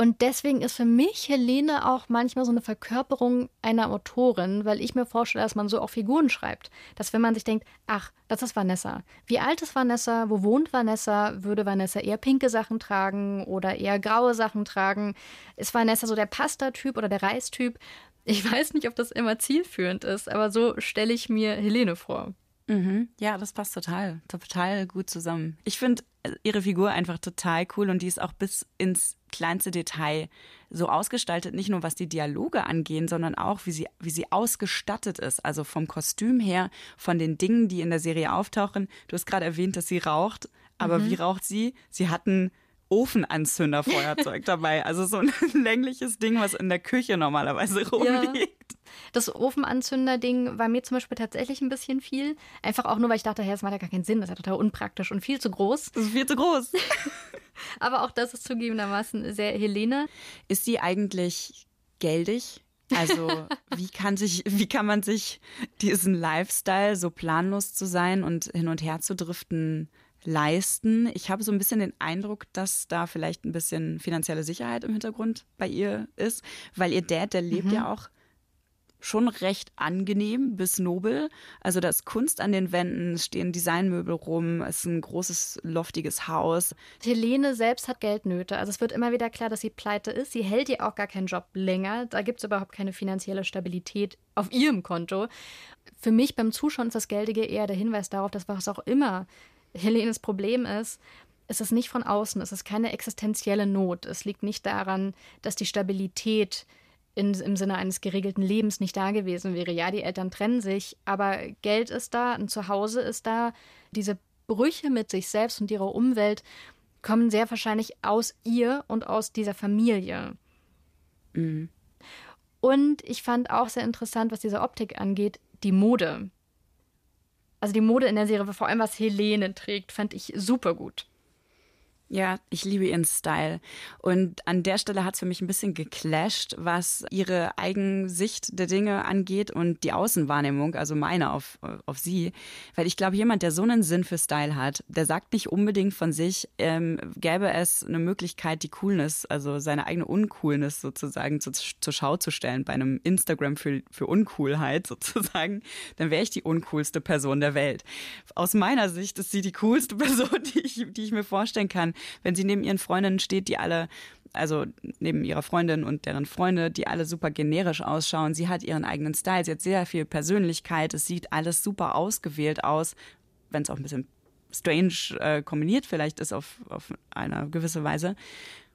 Und deswegen ist für mich Helene auch manchmal so eine Verkörperung einer Autorin, weil ich mir vorstelle, dass man so auch Figuren schreibt. Dass wenn man sich denkt, ach, das ist Vanessa. Wie alt ist Vanessa? Wo wohnt Vanessa? Würde Vanessa eher pinke Sachen tragen oder eher graue Sachen tragen? Ist Vanessa so der Pasta-Typ oder der Reistyp? Ich weiß nicht, ob das immer zielführend ist, aber so stelle ich mir Helene vor.
Mhm. Ja, das passt total, total gut zusammen. Ich finde äh, ihre Figur einfach total cool und die ist auch bis ins kleinste Detail so ausgestaltet, nicht nur was die Dialoge angehen, sondern auch wie sie, wie sie ausgestattet ist. Also vom Kostüm her, von den Dingen, die in der Serie auftauchen. Du hast gerade erwähnt, dass sie raucht, aber mhm. wie raucht sie? Sie hat ein Ofenanzünderfeuerzeug dabei. Also so ein längliches Ding, was in der Küche normalerweise rumliegt. Ja.
Das Ofenanzünder-Ding war mir zum Beispiel tatsächlich ein bisschen viel. Einfach auch nur, weil ich dachte, hey, das macht ja gar keinen Sinn, das ist ja total unpraktisch und viel zu groß.
Das ist viel zu groß.
Aber auch das ist zugegebenermaßen sehr Helene.
Ist sie eigentlich geldig? Also, wie kann sich, wie kann man sich diesen Lifestyle, so planlos zu sein und hin und her zu driften, leisten? Ich habe so ein bisschen den Eindruck, dass da vielleicht ein bisschen finanzielle Sicherheit im Hintergrund bei ihr ist, weil ihr Dad, der lebt mhm. ja auch schon recht angenehm bis nobel. Also da ist Kunst an den Wänden, es stehen Designmöbel rum, es ist ein großes, loftiges Haus.
Helene selbst hat Geldnöte. Also es wird immer wieder klar, dass sie pleite ist. Sie hält ihr auch gar keinen Job länger. Da gibt es überhaupt keine finanzielle Stabilität auf ihrem Konto. Für mich beim Zuschauen ist das Geldige eher der Hinweis darauf, dass was auch immer Helenes Problem ist, es ist nicht von außen, es ist keine existenzielle Not. Es liegt nicht daran, dass die Stabilität in, im Sinne eines geregelten Lebens nicht da gewesen wäre. Ja, die Eltern trennen sich, aber Geld ist da, ein Zuhause ist da. Diese Brüche mit sich selbst und ihrer Umwelt kommen sehr wahrscheinlich aus ihr und aus dieser Familie. Mhm. Und ich fand auch sehr interessant, was diese Optik angeht, die Mode. Also die Mode in der Serie, vor allem was Helene trägt, fand ich super gut.
Ja, ich liebe ihren Style. Und an der Stelle hat es für mich ein bisschen geclasht, was ihre Eigensicht der Dinge angeht und die Außenwahrnehmung, also meine auf, auf sie. Weil ich glaube, jemand, der so einen Sinn für Style hat, der sagt nicht unbedingt von sich, ähm, gäbe es eine Möglichkeit, die Coolness, also seine eigene Uncoolness sozusagen zu, zur Schau zu stellen bei einem Instagram für, für Uncoolheit sozusagen, dann wäre ich die uncoolste Person der Welt. Aus meiner Sicht ist sie die coolste Person, die ich, die ich mir vorstellen kann wenn sie neben ihren Freundinnen steht, die alle also neben ihrer Freundin und deren Freunde, die alle super generisch ausschauen. Sie hat ihren eigenen Style, sie hat sehr viel Persönlichkeit, es sieht alles super ausgewählt aus, wenn es auch ein bisschen strange äh, kombiniert vielleicht ist auf, auf eine gewisse Weise.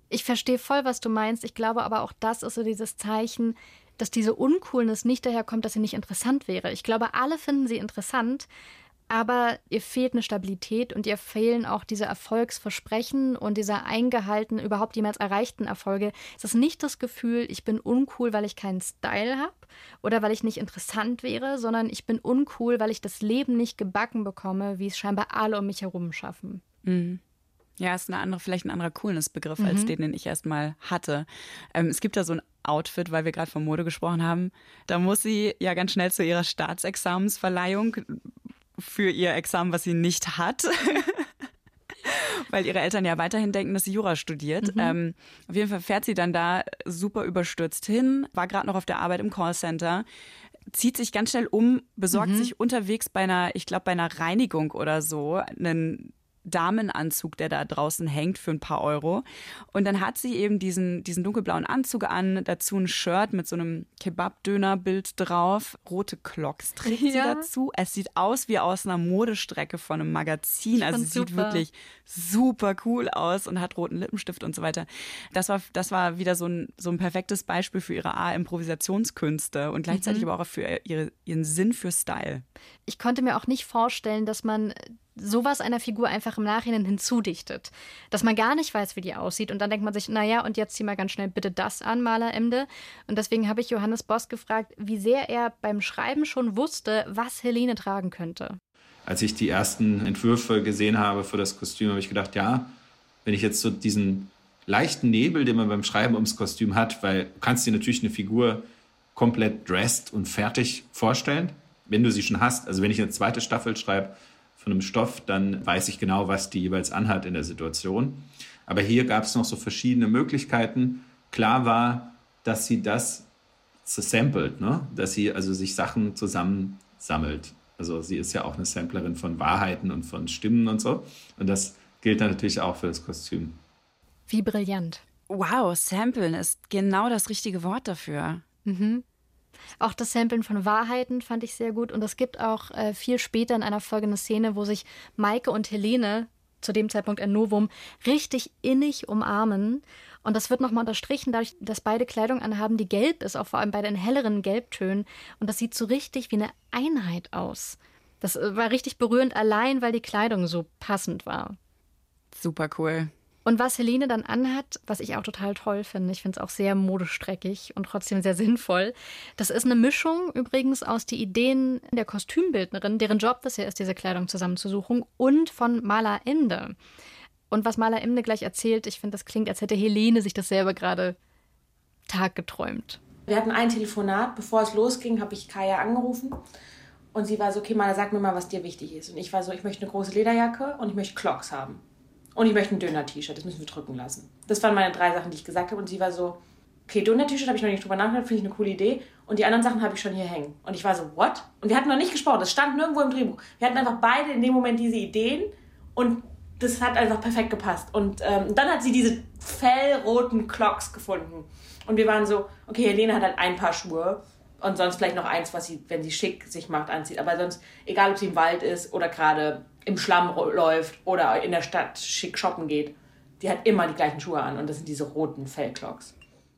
Ich verstehe voll, was du meinst. Ich glaube aber auch, das ist so dieses Zeichen, dass diese Uncoolness nicht daherkommt, dass sie nicht interessant wäre. Ich glaube, alle finden sie interessant, aber ihr fehlt eine Stabilität und ihr fehlen auch diese Erfolgsversprechen und diese eingehaltenen, überhaupt jemals erreichten Erfolge. Es ist nicht das Gefühl, ich bin uncool, weil ich keinen Style habe oder weil ich nicht interessant wäre, sondern ich bin uncool, weil ich das Leben nicht gebacken bekomme, wie es scheinbar alle um mich herum schaffen.
Mhm. Ja, ist eine andere, vielleicht ein anderer Coolness-Begriff mhm. als den, den ich erstmal hatte. Ähm, es gibt da so ein Outfit, weil wir gerade von Mode gesprochen haben. Da muss sie ja ganz schnell zu ihrer Staatsexamensverleihung für ihr Examen, was sie nicht hat. Weil ihre Eltern ja weiterhin denken, dass sie Jura studiert. Mhm. Ähm, auf jeden Fall fährt sie dann da super überstürzt hin, war gerade noch auf der Arbeit im Callcenter, zieht sich ganz schnell um, besorgt mhm. sich unterwegs bei einer, ich glaube, bei einer Reinigung oder so, einen Damenanzug, der da draußen hängt für ein paar Euro. Und dann hat sie eben diesen, diesen dunkelblauen Anzug an, dazu ein Shirt mit so einem Kebab-Döner-Bild drauf, rote Clocks trägt ja. sie dazu. Es sieht aus wie aus einer Modestrecke von einem Magazin. Also sie sieht wirklich super cool aus und hat roten Lippenstift und so weiter. Das war, das war wieder so ein, so ein perfektes Beispiel für ihre A-Improvisationskünste und gleichzeitig mhm. aber auch für ihre, ihren Sinn für Style.
Ich konnte mir auch nicht vorstellen, dass man sowas einer Figur einfach im Nachhinein hinzudichtet. Dass man gar nicht weiß, wie die aussieht. Und dann denkt man sich, naja, und jetzt zieh mal ganz schnell bitte das an, Maleremde. Und deswegen habe ich Johannes Boss gefragt, wie sehr er beim Schreiben schon wusste, was Helene tragen könnte.
Als ich die ersten Entwürfe gesehen habe für das Kostüm, habe ich gedacht, ja, wenn ich jetzt so diesen leichten Nebel, den man beim Schreiben ums Kostüm hat, weil du kannst dir natürlich eine Figur komplett dressed und fertig vorstellen, wenn du sie schon hast. Also wenn ich eine zweite Staffel schreibe, von einem Stoff, dann weiß ich genau, was die jeweils anhat in der Situation. Aber hier gab es noch so verschiedene Möglichkeiten. Klar war, dass sie das samplet, ne? dass sie also sich Sachen zusammensammelt. Also sie ist ja auch eine Samplerin von Wahrheiten und von Stimmen und so. Und das gilt dann natürlich auch für das Kostüm.
Wie brillant.
Wow, Samplen ist genau das richtige Wort dafür.
Mhm. Auch das Samplen von Wahrheiten fand ich sehr gut. Und es gibt auch äh, viel später in einer Folge eine Szene, wo sich Maike und Helene, zu dem Zeitpunkt ein Novum, richtig innig umarmen. Und das wird nochmal unterstrichen, dadurch, dass beide Kleidung anhaben, die gelb ist, auch vor allem bei den helleren Gelbtönen. Und das sieht so richtig wie eine Einheit aus. Das äh, war richtig berührend, allein weil die Kleidung so passend war.
Super cool.
Und was Helene dann anhat, was ich auch total toll finde, ich finde es auch sehr modestreckig und trotzdem sehr sinnvoll, das ist eine Mischung übrigens aus die Ideen der Kostümbildnerin, deren Job das ja ist, diese Kleidung zusammenzusuchen, und von Maler Ende. Und was Maler Ende gleich erzählt, ich finde, das klingt, als hätte Helene sich das selber gerade taggeträumt.
Wir hatten ein Telefonat, bevor es losging, habe ich Kaya angerufen. Und sie war so, okay, Maler, sag mir mal, was dir wichtig ist. Und ich war so, ich möchte eine große Lederjacke und ich möchte Clocks haben. Und ich möchte ein Döner-T-Shirt, das müssen wir drücken lassen. Das waren meine drei Sachen, die ich gesagt habe. Und sie war so, okay, Döner-T-Shirt habe ich noch nicht drüber nachgedacht, finde ich eine coole Idee. Und die anderen Sachen habe ich schon hier hängen. Und ich war so, what? Und wir hatten noch nicht gesprochen, das stand nirgendwo im Drehbuch. Wir hatten einfach beide in dem Moment diese Ideen und das hat einfach perfekt gepasst. Und ähm, dann hat sie diese fellroten Clocks gefunden. Und wir waren so, okay, Helene hat halt ein paar Schuhe und sonst vielleicht noch eins, was sie, wenn sie schick sich macht, anzieht. Aber sonst, egal ob sie im Wald ist oder gerade im Schlamm läuft oder in der Stadt schick shoppen geht, die hat immer die gleichen Schuhe an und das sind diese roten Fellclocks.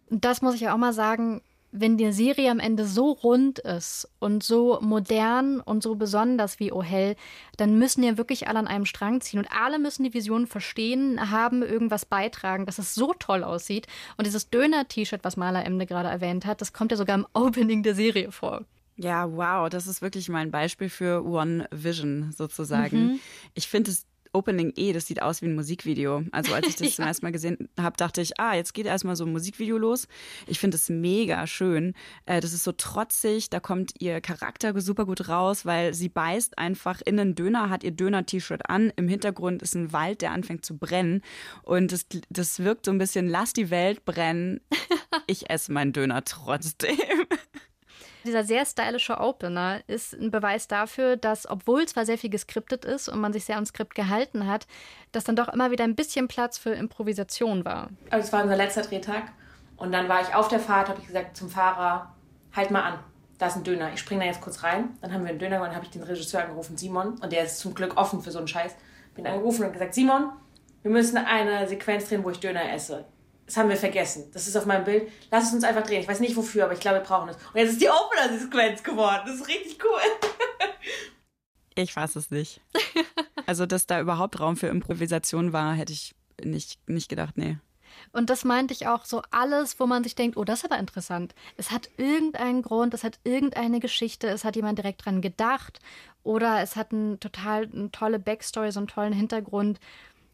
Das muss ich ja auch mal sagen, wenn die Serie am Ende so rund ist und so modern und so besonders wie Oh Hell, dann müssen ja wirklich alle an einem Strang ziehen und alle müssen die Vision verstehen, haben irgendwas beitragen, dass es so toll aussieht. Und dieses Döner-T-Shirt, was Maler Emde gerade erwähnt hat, das kommt ja sogar im Opening der Serie vor.
Ja, wow, das ist wirklich mein Beispiel für One Vision sozusagen. Mhm. Ich finde es Opening eh, das sieht aus wie ein Musikvideo. Also als ich das ja. zum ersten Mal gesehen habe, dachte ich, ah, jetzt geht erstmal so ein Musikvideo los. Ich finde es mega schön. Äh, das ist so trotzig, da kommt ihr Charakter super gut raus, weil sie beißt einfach in einen Döner, hat ihr Döner-T-Shirt an. Im Hintergrund ist ein Wald, der anfängt zu brennen. Und das, das wirkt so ein bisschen, lass die Welt brennen. Ich esse meinen Döner trotzdem.
Dieser sehr stylische Opener ist ein Beweis dafür, dass, obwohl zwar sehr viel geskriptet ist und man sich sehr ans Skript gehalten hat, dass dann doch immer wieder ein bisschen Platz für Improvisation war.
Also es war unser letzter Drehtag und dann war ich auf der Fahrt, habe ich gesagt zum Fahrer, halt mal an, da ist ein Döner, ich springe da jetzt kurz rein. Dann haben wir einen Döner und habe ich den Regisseur angerufen, Simon, und der ist zum Glück offen für so einen Scheiß. Bin angerufen und gesagt, Simon, wir müssen eine Sequenz drehen, wo ich Döner esse. Das haben wir vergessen. Das ist auf meinem Bild. Lass es uns einfach drehen. Ich weiß nicht wofür, aber ich glaube, wir brauchen es. Und jetzt ist die Opener-Sequenz geworden. Das ist richtig cool.
ich weiß es nicht. Also, dass da überhaupt Raum für Improvisation war, hätte ich nicht, nicht gedacht, nee.
Und das meinte ich auch so alles, wo man sich denkt, oh, das ist aber interessant. Es hat irgendeinen Grund, es hat irgendeine Geschichte, es hat jemand direkt dran gedacht oder es hat ein total eine tolle Backstory, so einen tollen Hintergrund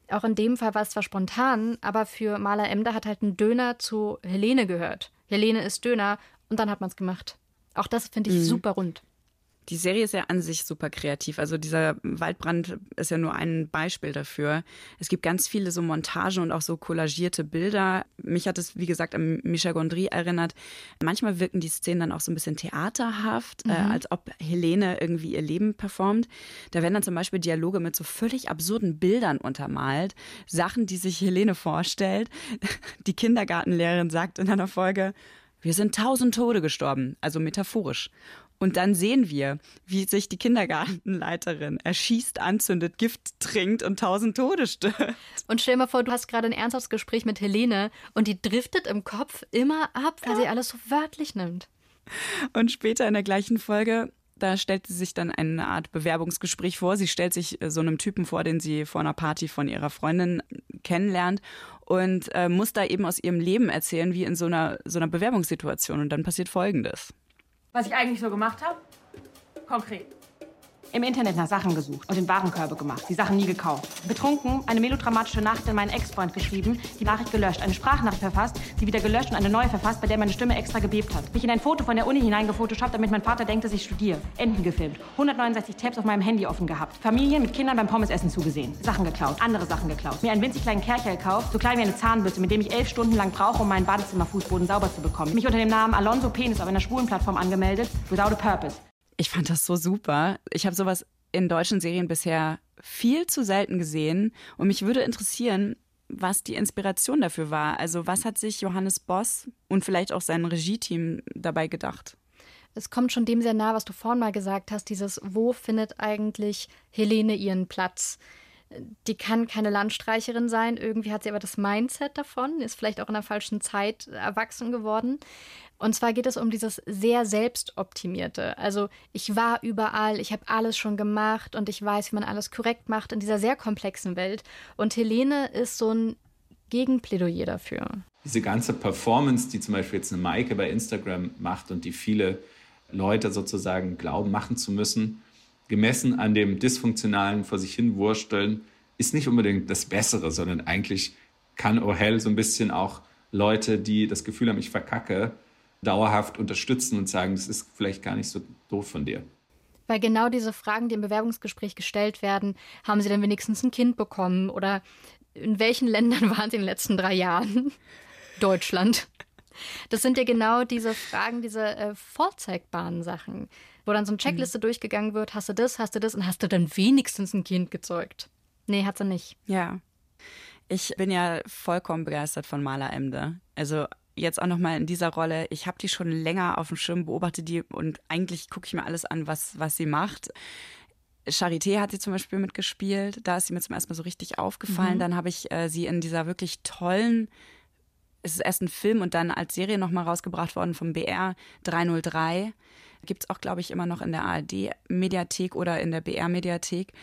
auch in dem Fall war es zwar spontan, aber für Maler Emder hat halt ein Döner zu Helene gehört. Helene ist Döner und dann hat man es gemacht. Auch das finde ich mhm. super rund.
Die Serie ist ja an sich super kreativ. Also dieser Waldbrand ist ja nur ein Beispiel dafür. Es gibt ganz viele so Montagen und auch so kollagierte Bilder. Mich hat es, wie gesagt, an Michel Gondry erinnert. Manchmal wirken die Szenen dann auch so ein bisschen theaterhaft, äh, mhm. äh, als ob Helene irgendwie ihr Leben performt. Da werden dann zum Beispiel Dialoge mit so völlig absurden Bildern untermalt. Sachen, die sich Helene vorstellt. Die Kindergartenlehrerin sagt in einer Folge, wir sind tausend Tode gestorben, also metaphorisch. Und dann sehen wir, wie sich die Kindergartenleiterin erschießt, anzündet, Gift trinkt und tausend Tode stirbt.
Und stell dir mal vor, du hast gerade ein ernsthaftes Gespräch mit Helene und die driftet im Kopf immer ab, weil ja. sie alles so wörtlich nimmt.
Und später in der gleichen Folge da stellt sie sich dann eine Art Bewerbungsgespräch vor. Sie stellt sich äh, so einem Typen vor, den sie vor einer Party von ihrer Freundin kennenlernt und äh, muss da eben aus ihrem Leben erzählen, wie in so einer, so einer Bewerbungssituation. Und dann passiert Folgendes
was ich eigentlich so gemacht habe. Konkret.
Im Internet nach Sachen gesucht und in Warenkörbe gemacht, die Sachen nie gekauft. Betrunken, eine melodramatische Nachricht an meinen Ex-Freund geschrieben, die Nachricht gelöscht, eine Sprachnachricht verfasst, sie wieder gelöscht und eine neue verfasst, bei der meine Stimme extra gebebt hat. Mich in ein Foto von der Uni hineingefotoshoppt, damit mein Vater denkt, dass ich studiere. Enten gefilmt, 169 Tabs auf meinem Handy offen gehabt. Familien mit Kindern beim Pommesessen zugesehen. Sachen geklaut, andere Sachen geklaut. Mir einen winzig kleinen Kercher gekauft, so klein wie eine Zahnbürste, mit dem ich elf Stunden lang brauche, um meinen Badezimmerfußboden sauber zu bekommen. Mich unter dem Namen Alonso Penis auf einer schwulen Plattform angemeldet, without a purpose.
Ich fand das so super. Ich habe sowas in deutschen Serien bisher viel zu selten gesehen. Und mich würde interessieren, was die Inspiration dafür war. Also was hat sich Johannes Boss und vielleicht auch sein Regie-Team dabei gedacht?
Es kommt schon dem sehr nah, was du vorhin mal gesagt hast, dieses, wo findet eigentlich Helene ihren Platz? Die kann keine Landstreicherin sein, irgendwie hat sie aber das Mindset davon, ist vielleicht auch in der falschen Zeit erwachsen geworden. Und zwar geht es um dieses sehr selbstoptimierte. Also ich war überall, ich habe alles schon gemacht und ich weiß, wie man alles korrekt macht in dieser sehr komplexen Welt. Und Helene ist so ein Gegenplädoyer dafür.
Diese ganze Performance, die zum Beispiel jetzt eine Maike bei Instagram macht und die viele Leute sozusagen glauben, machen zu müssen, gemessen an dem dysfunktionalen vor sich hin wursteln, ist nicht unbedingt das Bessere, sondern eigentlich kann O'Hell so ein bisschen auch Leute, die das Gefühl haben, ich verkacke, dauerhaft unterstützen und sagen, das ist vielleicht gar nicht so doof von dir.
Weil genau diese Fragen, die im Bewerbungsgespräch gestellt werden, haben Sie denn wenigstens ein Kind bekommen? Oder in welchen Ländern waren Sie in den letzten drei Jahren? Deutschland. Das sind ja genau diese Fragen, diese äh, vorzeigbaren Sachen, wo dann so eine Checkliste mhm. durchgegangen wird, hast du das, hast du das und hast du dann wenigstens ein Kind gezeugt? Nee, hat sie nicht.
Ja. Ich bin ja vollkommen begeistert von Maler Emde. Also jetzt auch nochmal in dieser Rolle, ich habe die schon länger auf dem Schirm, beobachte die und eigentlich gucke ich mir alles an, was, was sie macht. Charité hat sie zum Beispiel mitgespielt, da ist sie mir zum ersten Mal so richtig aufgefallen. Mhm. Dann habe ich äh, sie in dieser wirklich tollen, es ist erst ein Film und dann als Serie nochmal rausgebracht worden vom BR 303. Gibt es auch, glaube ich, immer noch in der ARD-Mediathek oder in der BR-Mediathek.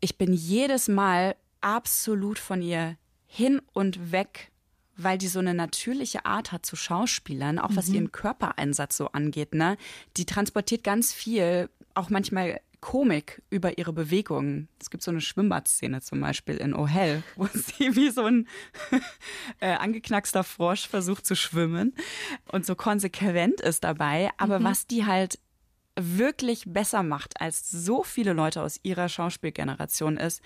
Ich bin jedes Mal absolut von ihr hin und weg weil die so eine natürliche Art hat zu Schauspielern, auch was mhm. ihren Körpereinsatz so angeht. Ne? Die transportiert ganz viel, auch manchmal Komik über ihre Bewegungen. Es gibt so eine Schwimmbadszene zum Beispiel in Oh Hell, wo sie wie so ein äh, angeknackster Frosch versucht zu schwimmen und so konsequent ist dabei. Aber mhm. was die halt wirklich besser macht als so viele Leute aus ihrer Schauspielgeneration ist,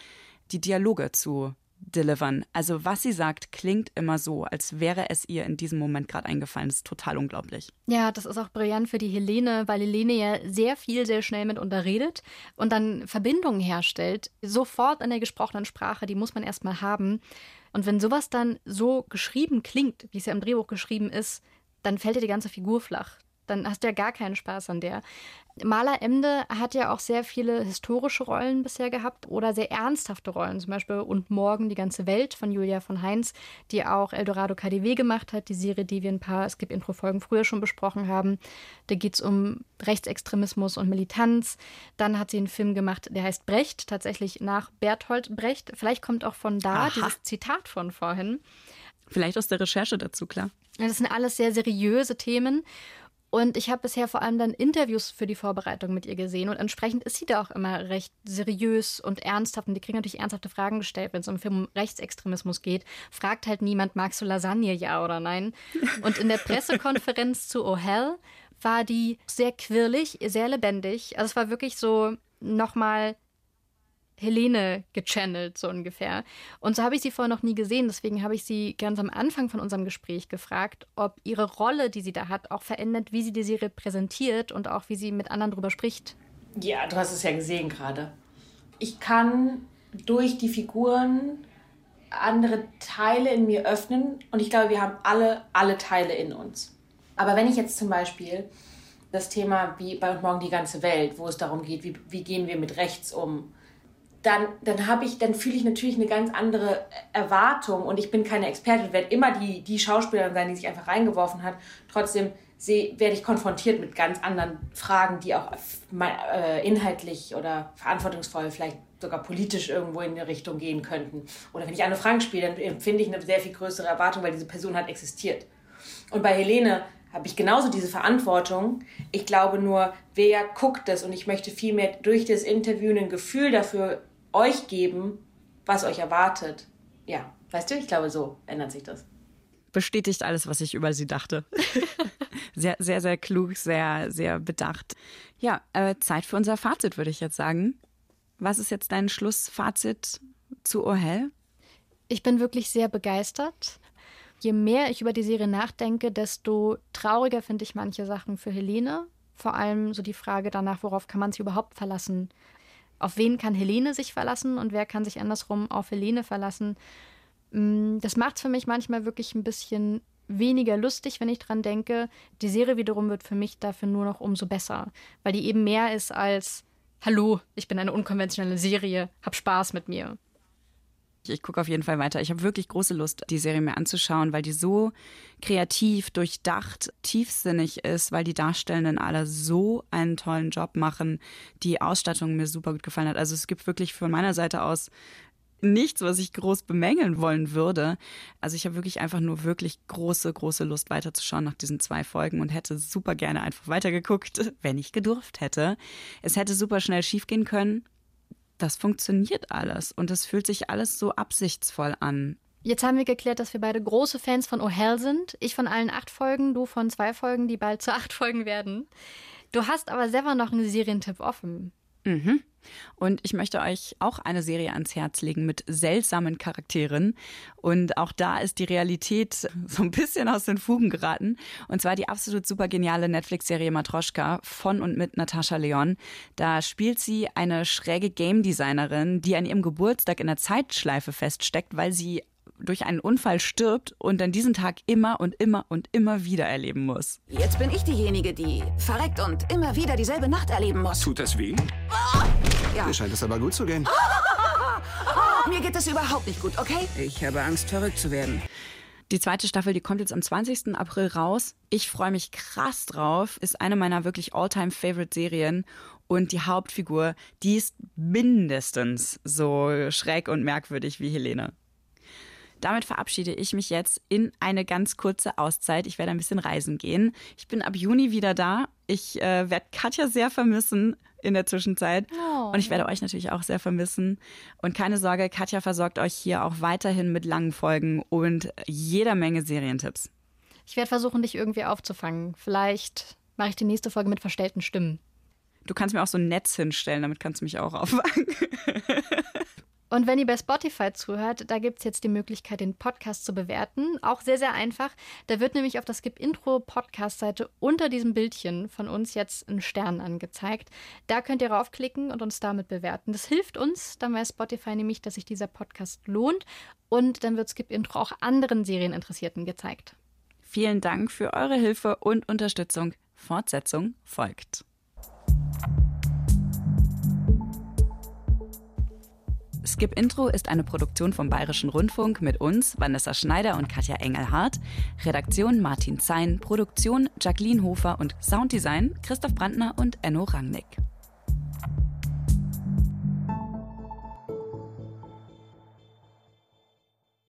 die Dialoge zu delivern. Also was sie sagt, klingt immer so, als wäre es ihr in diesem Moment gerade eingefallen. Das ist total unglaublich.
Ja, das ist auch brillant für die Helene, weil Helene ja sehr viel, sehr schnell mit unterredet und dann Verbindungen herstellt, sofort in der gesprochenen Sprache, die muss man erstmal haben. Und wenn sowas dann so geschrieben klingt, wie es ja im Drehbuch geschrieben ist, dann fällt dir die ganze Figur flach dann hast du ja gar keinen Spaß an der. Maler Emde hat ja auch sehr viele historische Rollen bisher gehabt oder sehr ernsthafte Rollen, zum Beispiel Und Morgen die ganze Welt von Julia von Heinz, die auch Eldorado KDW gemacht hat, die Serie, die wir ein paar Skip-Intro-Folgen früher schon besprochen haben. Da geht es um Rechtsextremismus und Militanz. Dann hat sie einen Film gemacht, der heißt Brecht, tatsächlich nach Berthold Brecht. Vielleicht kommt auch von da Aha. dieses Zitat von vorhin.
Vielleicht aus der Recherche dazu, klar.
Das sind alles sehr seriöse Themen. Und ich habe bisher vor allem dann Interviews für die Vorbereitung mit ihr gesehen. Und entsprechend ist sie da auch immer recht seriös und ernsthaft. Und die kriegen natürlich ernsthafte Fragen gestellt, wenn es um Film Rechtsextremismus geht. Fragt halt niemand, magst du Lasagne, ja oder nein? Und in der Pressekonferenz zu Oh Hell war die sehr quirlig, sehr lebendig. Also es war wirklich so nochmal Helene gechannelt, so ungefähr. Und so habe ich sie vorher noch nie gesehen. Deswegen habe ich sie ganz am Anfang von unserem Gespräch gefragt, ob ihre Rolle, die sie da hat, auch verändert, wie sie die Serie präsentiert und auch wie sie mit anderen darüber spricht.
Ja, du hast es ja gesehen gerade. Ich kann durch die Figuren andere Teile in mir öffnen und ich glaube, wir haben alle, alle Teile in uns. Aber wenn ich jetzt zum Beispiel das Thema wie bei morgen die ganze Welt, wo es darum geht, wie, wie gehen wir mit rechts um, dann, dann habe ich, dann fühle ich natürlich eine ganz andere Erwartung und ich bin keine Expertin, werde immer die, die Schauspielerin sein, die sich einfach reingeworfen hat. Trotzdem werde ich konfrontiert mit ganz anderen Fragen, die auch äh, inhaltlich oder verantwortungsvoll, vielleicht sogar politisch irgendwo in eine Richtung gehen könnten. Oder wenn ich Anne Frank spiele, dann empfinde ich eine sehr viel größere Erwartung, weil diese Person hat existiert. Und bei Helene habe ich genauso diese Verantwortung. Ich glaube nur, wer guckt das und ich möchte vielmehr durch das Interview ein Gefühl dafür euch geben, was euch erwartet. Ja, weißt du, ich glaube, so ändert sich das.
Bestätigt alles, was ich über sie dachte. sehr, sehr, sehr klug, sehr, sehr bedacht. Ja, äh, Zeit für unser Fazit, würde ich jetzt sagen. Was ist jetzt dein Schlussfazit zu Oh Hell?
Ich bin wirklich sehr begeistert. Je mehr ich über die Serie nachdenke, desto trauriger finde ich manche Sachen für Helene. Vor allem so die Frage danach, worauf kann man sich überhaupt verlassen? Auf wen kann Helene sich verlassen und wer kann sich andersrum auf Helene verlassen? Mm, das macht es für mich manchmal wirklich ein bisschen weniger lustig, wenn ich dran denke. Die Serie wiederum wird für mich dafür nur noch umso besser, weil die eben mehr ist als Hallo, ich bin eine unkonventionelle Serie, hab Spaß mit mir.
Ich gucke auf jeden Fall weiter. Ich habe wirklich große Lust, die Serie mir anzuschauen, weil die so kreativ, durchdacht, tiefsinnig ist, weil die Darstellenden alle so einen tollen Job machen, die Ausstattung mir super gut gefallen hat. Also es gibt wirklich von meiner Seite aus nichts, was ich groß bemängeln wollen würde. Also ich habe wirklich einfach nur wirklich große, große Lust weiterzuschauen nach diesen zwei Folgen und hätte super gerne einfach weitergeguckt, wenn ich gedurft hätte. Es hätte super schnell schiefgehen können. Das funktioniert alles und es fühlt sich alles so absichtsvoll an.
Jetzt haben wir geklärt, dass wir beide große Fans von Oh Hell sind. Ich von allen acht Folgen, du von zwei Folgen, die bald zu acht Folgen werden. Du hast aber selber noch einen Serientipp offen.
Mhm. Und ich möchte euch auch eine Serie ans Herz legen mit seltsamen Charakteren. Und auch da ist die Realität so ein bisschen aus den Fugen geraten. Und zwar die absolut super geniale Netflix-Serie Matroschka von und mit Natascha Leon. Da spielt sie eine schräge Game Designerin, die an ihrem Geburtstag in der Zeitschleife feststeckt, weil sie durch einen Unfall stirbt und dann diesen Tag immer und immer und immer wieder erleben muss.
Jetzt bin ich diejenige, die verreckt und immer wieder dieselbe Nacht erleben muss.
Tut das weh?
Oh, ja.
Mir scheint es aber gut zu gehen.
Mir geht es überhaupt nicht gut, okay?
Ich habe Angst, verrückt zu werden. Die zweite Staffel, die kommt jetzt am 20. April raus. Ich freue mich krass drauf. Ist eine meiner wirklich all-time favorite Serien. Und die Hauptfigur, die ist mindestens so schräg und merkwürdig wie Helene. Damit verabschiede ich mich jetzt in eine ganz kurze Auszeit. Ich werde ein bisschen reisen gehen. Ich bin ab Juni wieder da. Ich äh, werde Katja sehr vermissen in der Zwischenzeit. Oh. Und ich werde euch natürlich auch sehr vermissen. Und keine Sorge, Katja versorgt euch hier auch weiterhin mit langen Folgen und jeder Menge Serientipps.
Ich werde versuchen, dich irgendwie aufzufangen. Vielleicht mache ich die nächste Folge mit verstellten Stimmen.
Du kannst mir auch so ein Netz hinstellen, damit kannst du mich auch auffangen.
Und wenn ihr bei Spotify zuhört, da gibt es jetzt die Möglichkeit, den Podcast zu bewerten. Auch sehr, sehr einfach. Da wird nämlich auf der Skip Intro Podcast-Seite unter diesem Bildchen von uns jetzt ein Stern angezeigt. Da könnt ihr raufklicken und uns damit bewerten. Das hilft uns. Dann weiß Spotify nämlich, dass sich dieser Podcast lohnt. Und dann wird Skip Intro auch anderen Serieninteressierten gezeigt.
Vielen Dank für eure Hilfe und Unterstützung. Fortsetzung folgt. Skip Intro ist eine Produktion vom Bayerischen Rundfunk mit uns, Vanessa Schneider und Katja Engelhardt. Redaktion Martin Zein, Produktion Jacqueline Hofer und Sounddesign Christoph Brandner und Enno Rangnick.